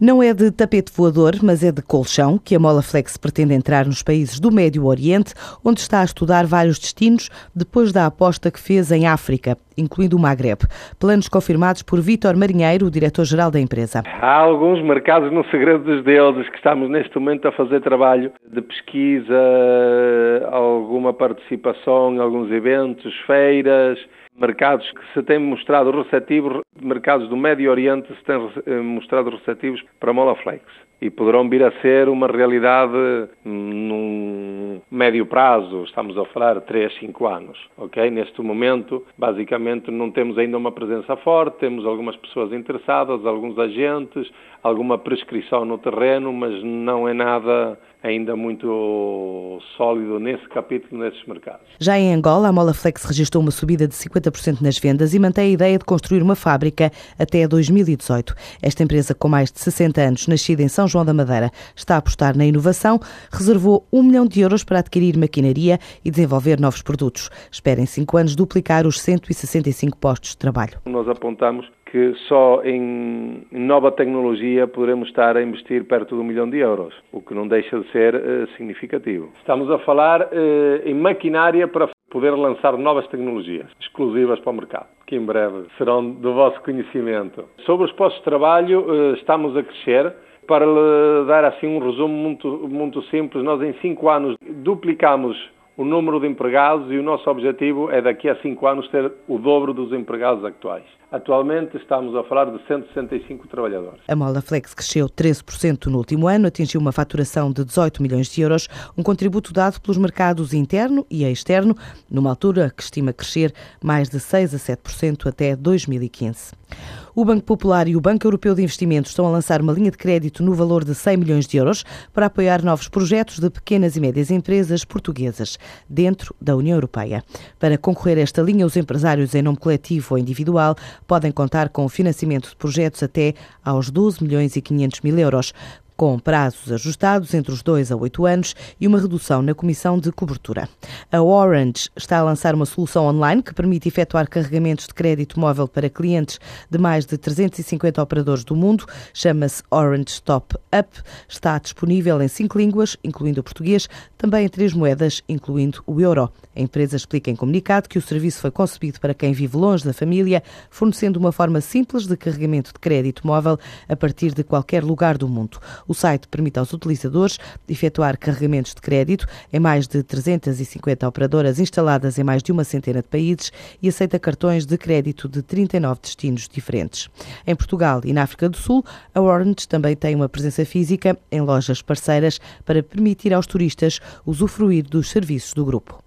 Não é de tapete voador, mas é de colchão que a Mola Flex pretende entrar nos países do Médio Oriente, onde está a estudar vários destinos depois da aposta que fez em África, incluindo o Magreb. Planos confirmados por Vítor Marinheiro, o diretor-geral da empresa. Há alguns mercados no segredo dos deuses que estamos neste momento a fazer trabalho de pesquisa, alguma participação em alguns eventos, feiras, mercados que se têm mostrado receptivos, mercados do Médio Oriente se têm eh, mostrado receptivos para Molaflex. E poderão vir a ser uma realidade num médio prazo, estamos a falar 3, 5 anos, ok? Neste momento, basicamente, não temos ainda uma presença forte, temos algumas pessoas interessadas, alguns agentes, alguma prescrição no terreno, mas não é nada ainda muito sólido nesse capítulo, nesses mercados. Já em Angola, a Molaflex registrou uma subida de 50% nas vendas e mantém a ideia de construir uma fábrica até 2018. Esta empresa, com mais de 60 anos, nascida em São João da Madeira, está a apostar na inovação, reservou um milhão de euros para adquirir maquinaria e desenvolver novos produtos. Espera em cinco anos duplicar os 165 postos de trabalho. Nós apontamos que só em nova tecnologia poderemos estar a investir perto de um milhão de euros, o que não deixa de ser uh, significativo. Estamos a falar uh, em maquinária para poder lançar novas tecnologias exclusivas para o mercado, que em breve serão do vosso conhecimento. Sobre os postos de trabalho, uh, estamos a crescer. Para lhe dar assim um resumo muito, muito simples, nós em cinco anos duplicamos o número de empregados e o nosso objetivo é daqui a cinco anos ter o dobro dos empregados atuais. Atualmente estamos a falar de 165 trabalhadores. A Mola Flex cresceu 13% no último ano, atingiu uma faturação de 18 milhões de euros, um contributo dado pelos mercados interno e externo, numa altura que estima crescer mais de 6 a 7% até 2015. O Banco Popular e o Banco Europeu de Investimentos estão a lançar uma linha de crédito no valor de 100 milhões de euros para apoiar novos projetos de pequenas e médias empresas portuguesas dentro da União Europeia. Para concorrer a esta linha, os empresários em nome coletivo ou individual podem contar com o financiamento de projetos até aos 12 milhões e 500 mil euros com prazos ajustados entre os 2 a 8 anos e uma redução na comissão de cobertura. A Orange está a lançar uma solução online que permite efetuar carregamentos de crédito móvel para clientes de mais de 350 operadores do mundo. Chama-se Orange Top Up. Está disponível em cinco línguas, incluindo o português, também em três moedas, incluindo o euro. A empresa explica em comunicado que o serviço foi concebido para quem vive longe da família, fornecendo uma forma simples de carregamento de crédito móvel a partir de qualquer lugar do mundo. O site permite aos utilizadores efetuar carregamentos de crédito em mais de 350 operadoras instaladas em mais de uma centena de países e aceita cartões de crédito de 39 destinos diferentes. Em Portugal e na África do Sul, a Orange também tem uma presença física em lojas parceiras para permitir aos turistas usufruir dos serviços do grupo.